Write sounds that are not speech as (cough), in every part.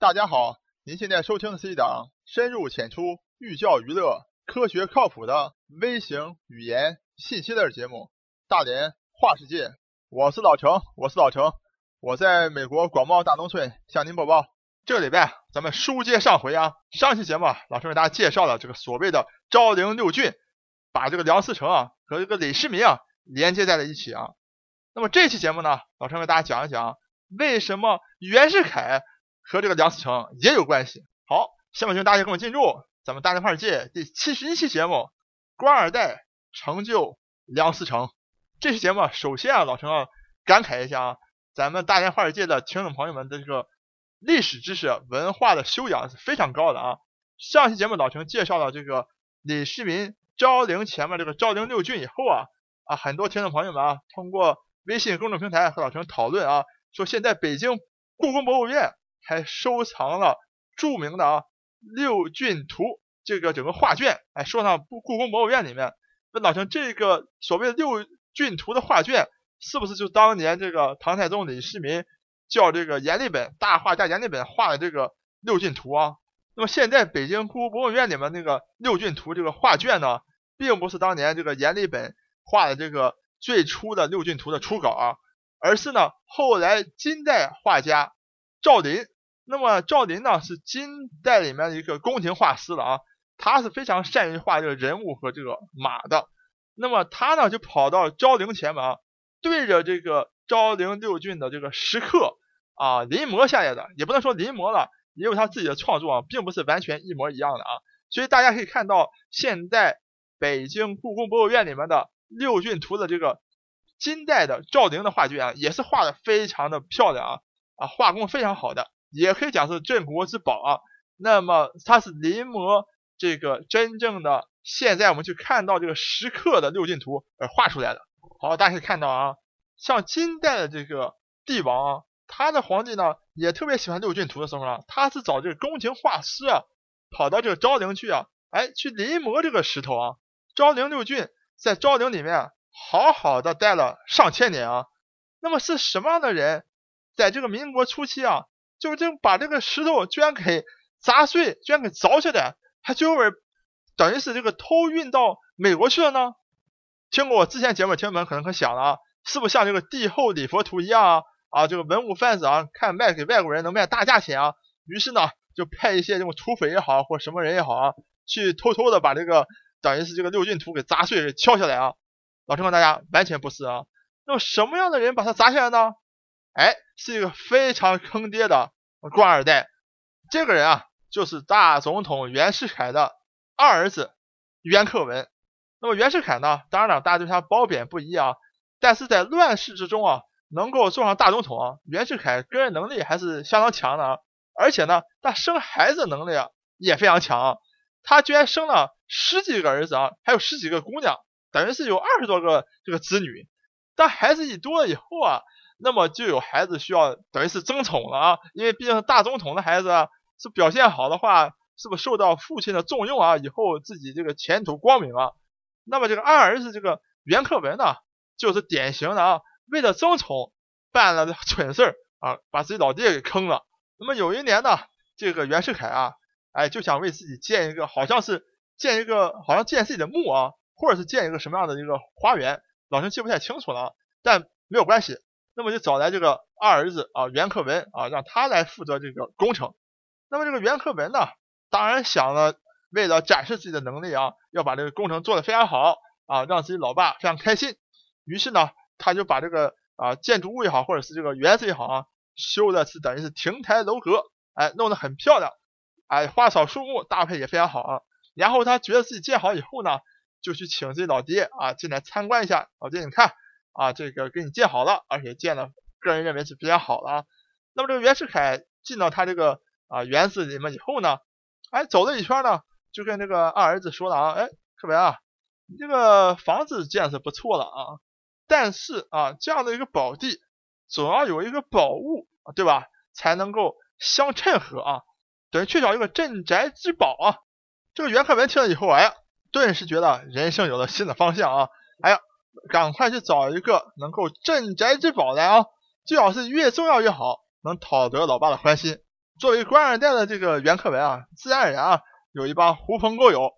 大家好，您现在收听的是一档深入浅出、寓教于乐、科学靠谱的微型语言信息类节目《大连话世界》。我是老程，我是老程，我在美国广袤大农村向您播报。这个礼拜咱们书接上回啊，上期节目啊老程给大家介绍了这个所谓的昭陵六郡，把这个梁思成啊和这个李世民啊连接在了一起啊。那么这期节目呢，老程给大家讲一讲为什么袁世凯和这个梁思成也有关系。好，下面请大家跟我进入咱们大连话世界第七十一期节目，官二代成就梁思成。这期节目首先啊，老程要感慨一下啊，咱们大连话世界的听众朋友们的这个历史知识、文化的修养是非常高的啊。上期节目老程介绍了这个李世民昭陵前面这个昭陵六骏以后啊啊，很多听众朋友们啊通过微信公众平台和老程讨论啊，说现在北京故宫博物院还收藏了著名的啊六骏图这个整个画卷，哎，收藏故故宫博物院里面，问老陈这个所谓的六。骏图的画卷是不是就当年这个唐太宗李世民叫这个阎立本大画家阎立本画的这个六骏图啊？那么现在北京故宫博物院里面那个六骏图这个画卷呢，并不是当年这个阎立本画的这个最初的六骏图的初稿啊，而是呢后来金代画家赵林。那么赵林呢是金代里面的一个宫廷画师了啊，他是非常善于画这个人物和这个马的。那么他呢就跑到昭陵前面啊，对着这个昭陵六骏的这个石刻啊临摹下来的，也不能说临摹了，也有他自己的创作啊，并不是完全一模一样的啊。所以大家可以看到，现在北京故宫博物院里面的六骏图的这个金代的昭陵的画卷啊，也是画的非常的漂亮啊啊，画工非常好的，也可以讲是镇国之宝啊。那么它是临摹这个真正的。现在我们去看到这个石刻的六进图而画出来的。好，大家可以看到啊，像金代的这个帝王啊，他的皇帝呢也特别喜欢六进图的时候呢，他是找这个宫廷画师啊，跑到这个昭陵去啊，哎，去临摹这个石头啊。昭陵六骏在昭陵里面好好的待了上千年啊。那么是什么样的人，在这个民国初期啊，就就把这个石头居然给砸碎，居然给凿下来，还最后等于是这个偷运到美国去了呢？听过我之前节目听友们可能会想了啊，是不是像这个帝后礼佛图一样啊？啊，这个文物贩子啊，看卖给外国人能卖大价钱啊，于是呢就派一些这种土匪也好或什么人也好啊，去偷偷的把这个等于是这个六骏图给砸碎给敲下来啊。老师告诉大家，完全不是啊。那么什么样的人把它砸下来呢？哎，是一个非常坑爹的官二代。这个人啊，就是大总统袁世凯的。二儿子袁克文，那么袁世凯呢？当然了，大家对他褒贬不一啊。但是在乱世之中啊，能够做上大总统啊，袁世凯个人能力还是相当强的啊。而且呢，他生孩子能力啊也非常强，他居然生了十几个儿子啊，还有十几个姑娘，等于是有二十多个这个子女。当孩子一多了以后啊，那么就有孩子需要等于是争宠了啊，因为毕竟是大总统的孩子啊是表现好的话。是不是受到父亲的重用啊？以后自己这个前途光明啊？那么这个二儿子这个袁克文呢，就是典型的啊，为了争宠办了蠢事儿啊，把自己老爹给坑了。那么有一年呢，这个袁世凯啊，哎，就想为自己建一个，好像是建一个，好像建自己的墓啊，或者是建一个什么样的一个花园，老陈记不太清楚了，但没有关系。那么就找来这个二儿子啊，袁克文啊，让他来负责这个工程。那么这个袁克文呢？当然想了，为了展示自己的能力啊，要把这个工程做得非常好啊，让自己老爸非常开心。于是呢，他就把这个啊建筑物也好，或者是这个园子也好啊，修的是等于是亭台楼阁，哎，弄得很漂亮，哎，花草树木搭配也非常好啊。然后他觉得自己建好以后呢，就去请自己老爹啊进来参观一下。老爹，你看啊，这个给你建好了，而且建的个人认为是比较好的啊。那么这个袁世凯进到他这个啊园子里面以后呢？哎，走了一圈呢，就跟这个二儿子说了啊，哎，克文啊，你这个房子建是不错了啊，但是啊，这样的一个宝地，总要有一个宝物，对吧？才能够相衬合啊，等于缺少一个镇宅之宝啊。这个袁克文听了以后，哎呀，顿时觉得人生有了新的方向啊，哎呀，赶快去找一个能够镇宅之宝来啊，最好是越重要越好，能讨得老爸的欢心。作为官二代的这个袁克文啊，自然而然啊，有一帮狐朋狗友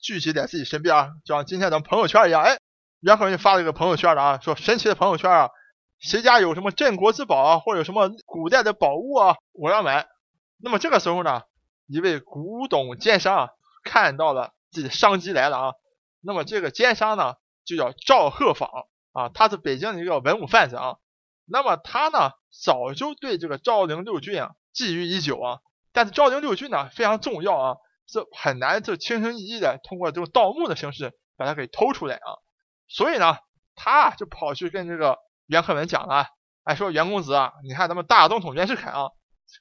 聚集在自己身边啊，就像今天咱们朋友圈一样，哎，袁克文就发了一个朋友圈了啊，说神奇的朋友圈啊，谁家有什么镇国之宝啊，或者有什么古代的宝物啊，我要买。那么这个时候呢，一位古董奸商啊，看到了自己的商机来了啊，那么这个奸商呢，就叫赵鹤坊啊，他是北京的一个文物贩子啊。那么他呢，早就对这个昭陵六郡啊觊觎已久啊。但是昭陵六郡呢非常重要啊，是很难就轻轻易易的通过这种盗墓的形式把它给偷出来啊。所以呢，他就跑去跟这个袁克文讲了，哎，说袁公子啊，你看咱们大总统袁世凯啊，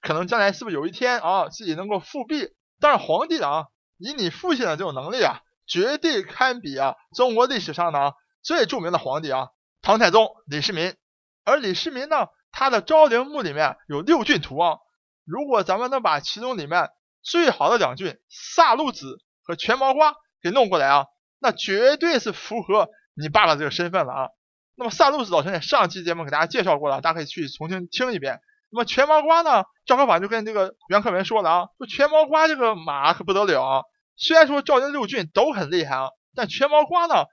可能将来是不是有一天啊，自己能够复辟但是皇帝啊？以你父亲的这种能力啊，绝对堪比啊中国历史上呢最著名的皇帝啊，唐太宗李世民。而李世民呢，他的昭陵墓里面有六骏图啊。如果咱们能把其中里面最好的两骏萨路子和全毛瓜给弄过来啊，那绝对是符合你爸爸这个身份了啊。那么萨路子老陈在上期节目给大家介绍过了，大家可以去重新听一遍。那么全毛瓜呢，赵高法就跟这个袁克文说了啊，说全毛瓜这个马可不得了啊。虽然说赵云六郡都很厉害啊，但全毛瓜呢，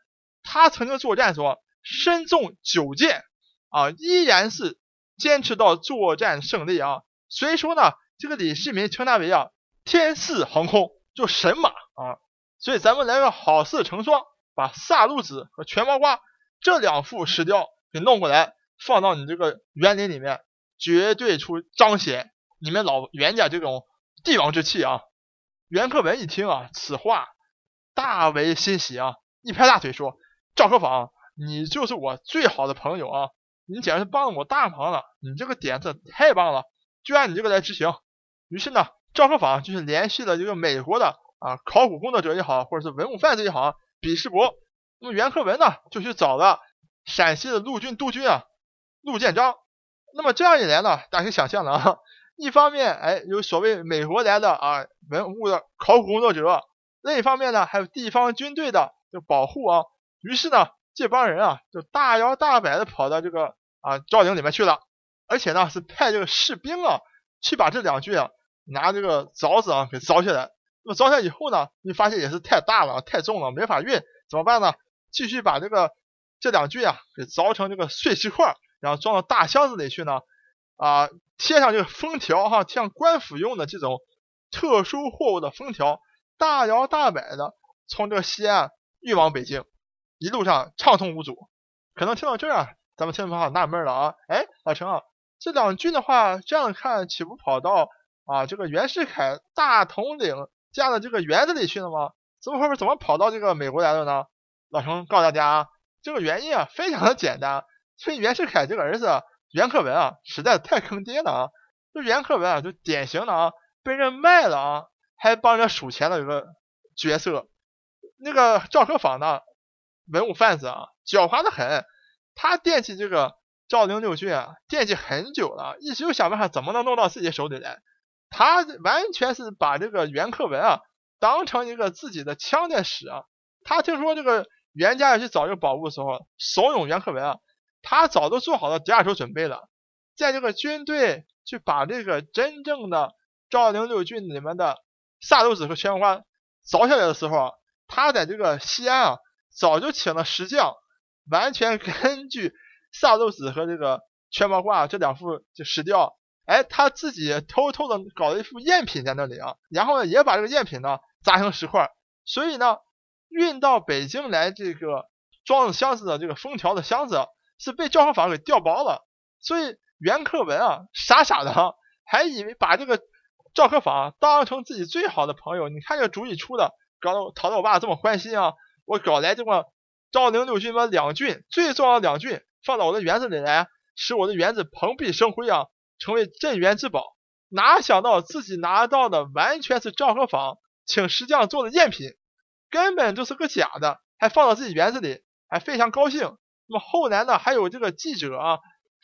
他曾经作战说身中九箭。啊，依然是坚持到作战胜利啊！所以说呢，这个李世民称他为啊天似横空，就神马啊！所以咱们来个好事成双，把萨路子和全毛瓜这两副石雕给弄过来，放到你这个园林里面，绝对出彰显你们老袁家这种帝王之气啊！袁克文一听啊，此话大为欣喜啊，一拍大腿说：“赵克坊，你就是我最好的朋友啊！”你简直是帮了我大忙了！你这个点子太棒了，就按你这个来执行。于是呢，赵克坊就是联系了这个美国的啊考古工作者也好，或者是文物贩子也好，比世博。那么袁克文呢，就去找了陕西的陆军督军啊陆建章。那么这样一来呢，大家可以想象了啊，一方面哎有所谓美国来的啊文物的考古工作者，另一方面呢还有地方军队的这保护啊。于是呢。这帮人啊，就大摇大摆的跑到这个啊赵陵里面去了，而且呢是派这个士兵啊去把这两具啊拿这个凿子啊给凿下来。那么凿下来以后呢，你发现也是太大了，太重了，没法运，怎么办呢？继续把这个这两具啊给凿成这个碎石块，然后装到大箱子里去呢，啊贴上这个封条哈，贴上官府用的这种特殊货物的封条，大摇大摆的从这个西安运往北京。一路上畅通无阻，可能听到这儿啊，咱们听众朋友纳闷了啊，哎，老陈啊，这两郡的话，这样看岂不跑到啊这个袁世凯大统领家的这个园子里去了吗？怎么后面怎么跑到这个美国来了呢？老陈告诉大家啊，这个原因啊非常的简单，所以袁世凯这个儿子袁克文啊，实在太坑爹了啊！这袁克文啊，就典型的啊被人卖了啊，还帮人数钱的一个角色。那个赵克坊呢？文物贩子啊，狡猾的很，他惦记这个赵陵六郡啊，惦记很久了，一直就想办法怎么能弄到自己手里来。他完全是把这个袁克文啊当成一个自己的枪在使啊。他听说这个袁家要去找这个宝物的时候，怂恿袁克文啊，他早都做好了第二手准备了。在这个军队去把这个真正的昭陵六郡里面的萨鲁子和宣花凿下来的时候，他在这个西安啊。早就请了石匠，完全根据萨路子和这个全毛挂这两副就石雕，哎，他自己偷偷的搞了一副赝品在那里啊，然后呢也把这个赝品呢砸成石块，所以呢运到北京来这个装箱子的这个封条的箱子是被赵克坊给调包了，所以袁克文啊傻傻的还以为把这个赵克坊当成自己最好的朋友，你看这主意出的，搞得讨得我爸这么欢心啊。我搞来这么昭陵六骏把两骏最重要的两骏放到我的园子里来，使我的园子蓬荜生辉啊，成为镇园之宝。哪想到自己拿到的完全是赵和坊请石匠做的赝品，根本就是个假的，还放到自己园子里，还非常高兴。那么后来呢，还有这个记者啊，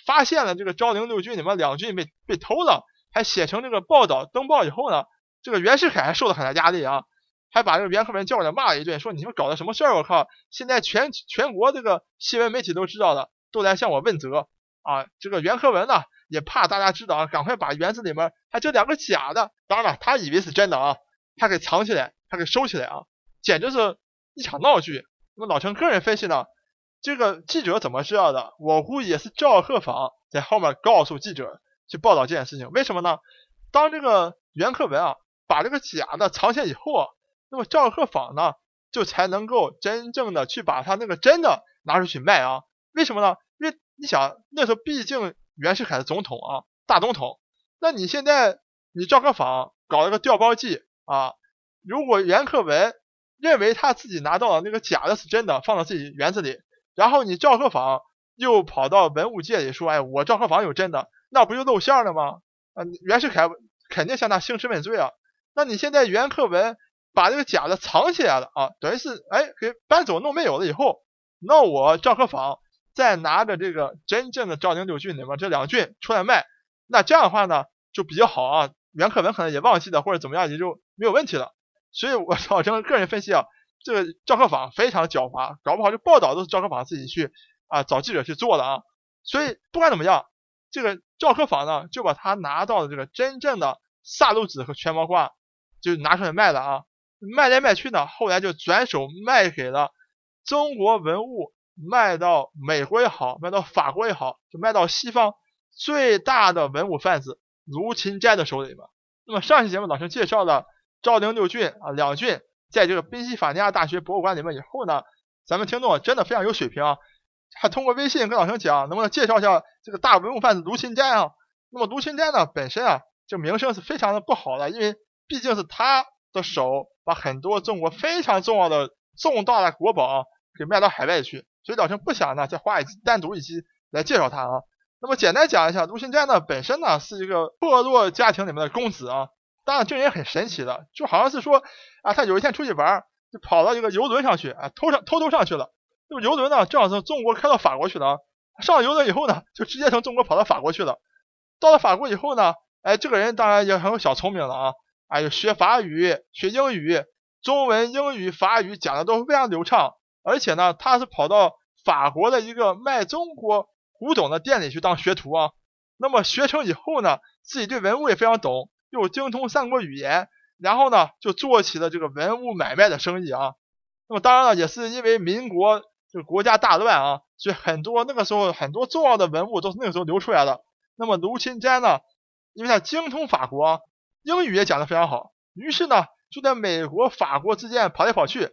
发现了这个昭陵六骏里面两骏被被偷了，还写成这个报道登报以后呢，这个袁世凯还受了很大压力啊。还把这个袁克文叫过来骂了一顿，说你们搞的什么事儿？我靠！现在全全国这个新闻媒体都知道了，都来向我问责啊，这个袁克文呢也怕大家知道啊，赶快把园子里面还这两个假的，当然了，他以为是真的啊，他给藏起来，他给收起来啊，简直是一场闹剧。那么老陈个人分析呢，这个记者怎么知道的？我估计也是赵鹤坊在后面告诉记者去报道这件事情。为什么呢？当这个袁克文啊把这个假的藏起来以后啊，那么赵鹤坊呢就才能够真正的去把他那个真的拿出去卖啊。为什么呢？因为你想，那时候毕竟袁世凯是总统啊，大总统。那你现在你赵克坊搞了个调包计啊，如果袁克文认为他自己拿到了那个假的是真的，放到自己园子里，然后你赵克坊又跑到文物界里说，哎，我赵克坊有真的，那不就露馅了吗？啊，袁世凯肯定向他兴师问罪啊。那你现在袁克文把这个假的藏起来了啊，等于是哎给搬走弄没有了以后，那我赵克坊。再拿着这个真正的赵陵六郡里面这两郡出来卖，那这样的话呢就比较好啊。袁克文可能也忘记了或者怎么样也就没有问题了。所以我 (laughs) 老郑个人分析啊，这个赵克坊非常狡猾，搞不好这报道都是赵克坊自己去啊找记者去做的啊。所以不管怎么样，这个赵克坊呢就把他拿到的这个真正的萨路子和全毛瓜就拿出来卖了啊，卖来卖去呢，后来就转手卖给了中国文物。卖到美国也好，卖到法国也好，就卖到西方最大的文物贩子卢芹斋的手里面。那么上期节目老师介绍了昭陵六郡啊两郡，在这个宾夕法尼亚大学博物馆里面以后呢，咱们听众真的非常有水平啊，还通过微信跟老师讲，能不能介绍一下这个大文物贩子卢芹斋啊？那么卢芹斋呢本身啊，这名声是非常的不好的，因为毕竟是他的手把很多中国非常重要的重大的国宝给卖到海外去。所以老陈不想呢再花一单独一期来介绍他啊。那么简单讲一下，卢芹斋呢本身呢是一个破落家庭里面的公子啊。当然这人也很神奇的，就好像是说啊，他有一天出去玩，就跑到一个游轮上去啊，偷上偷偷上去了。那么游轮呢正好从中国开到法国去了啊。上了游轮以后呢，就直接从中国跑到法国去了。到了法国以后呢，哎，这个人当然也很有小聪明了啊，哎，就学法语、学英语，中文、英语、法语讲的都非常流畅。而且呢，他是跑到法国的一个卖中国古董的店里去当学徒啊。那么学成以后呢，自己对文物也非常懂，又精通三国语言，然后呢就做起了这个文物买卖的生意啊。那么当然了，也是因为民国这个国家大乱啊，所以很多那个时候很多重要的文物都是那个时候流出来的。那么卢芹斋呢，因为他精通法国，英语也讲得非常好，于是呢就在美国、法国之间跑来跑去。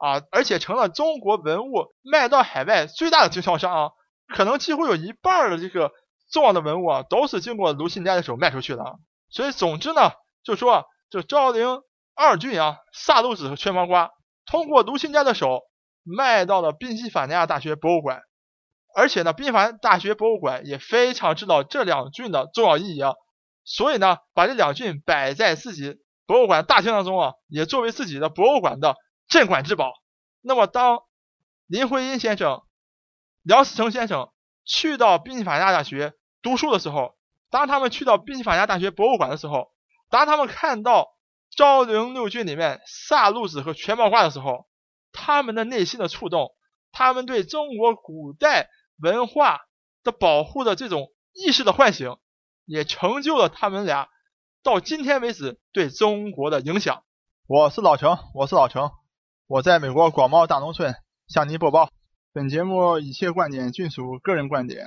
啊，而且成了中国文物卖到海外最大的经销商啊，可能几乎有一半的这个重要的文物啊，都是经过卢芹斋的手卖出去的。所以总之呢，就说啊这昭陵二郡啊，萨路子和缺毛瓜，通过卢芹斋的手卖到了宾夕法尼亚大学博物馆，而且呢，宾夕法尼亚大学博物馆也非常知道这两郡的重要意义啊，所以呢，把这两郡摆在自己博物馆大厅当中啊，也作为自己的博物馆的。镇馆之宝。那么，当林徽因先生、梁思成先生去到宾夕法尼亚大学读书的时候，当他们去到宾夕法尼亚大学博物馆的时候，当他们看到昭陵六骏里面萨路子和全貌画的时候，他们的内心的触动，他们对中国古代文化的保护的这种意识的唤醒，也成就了他们俩到今天为止对中国的影响。我是老程，我是老程。我在美国广袤大农村向您播报。本节目一切观点均属个人观点，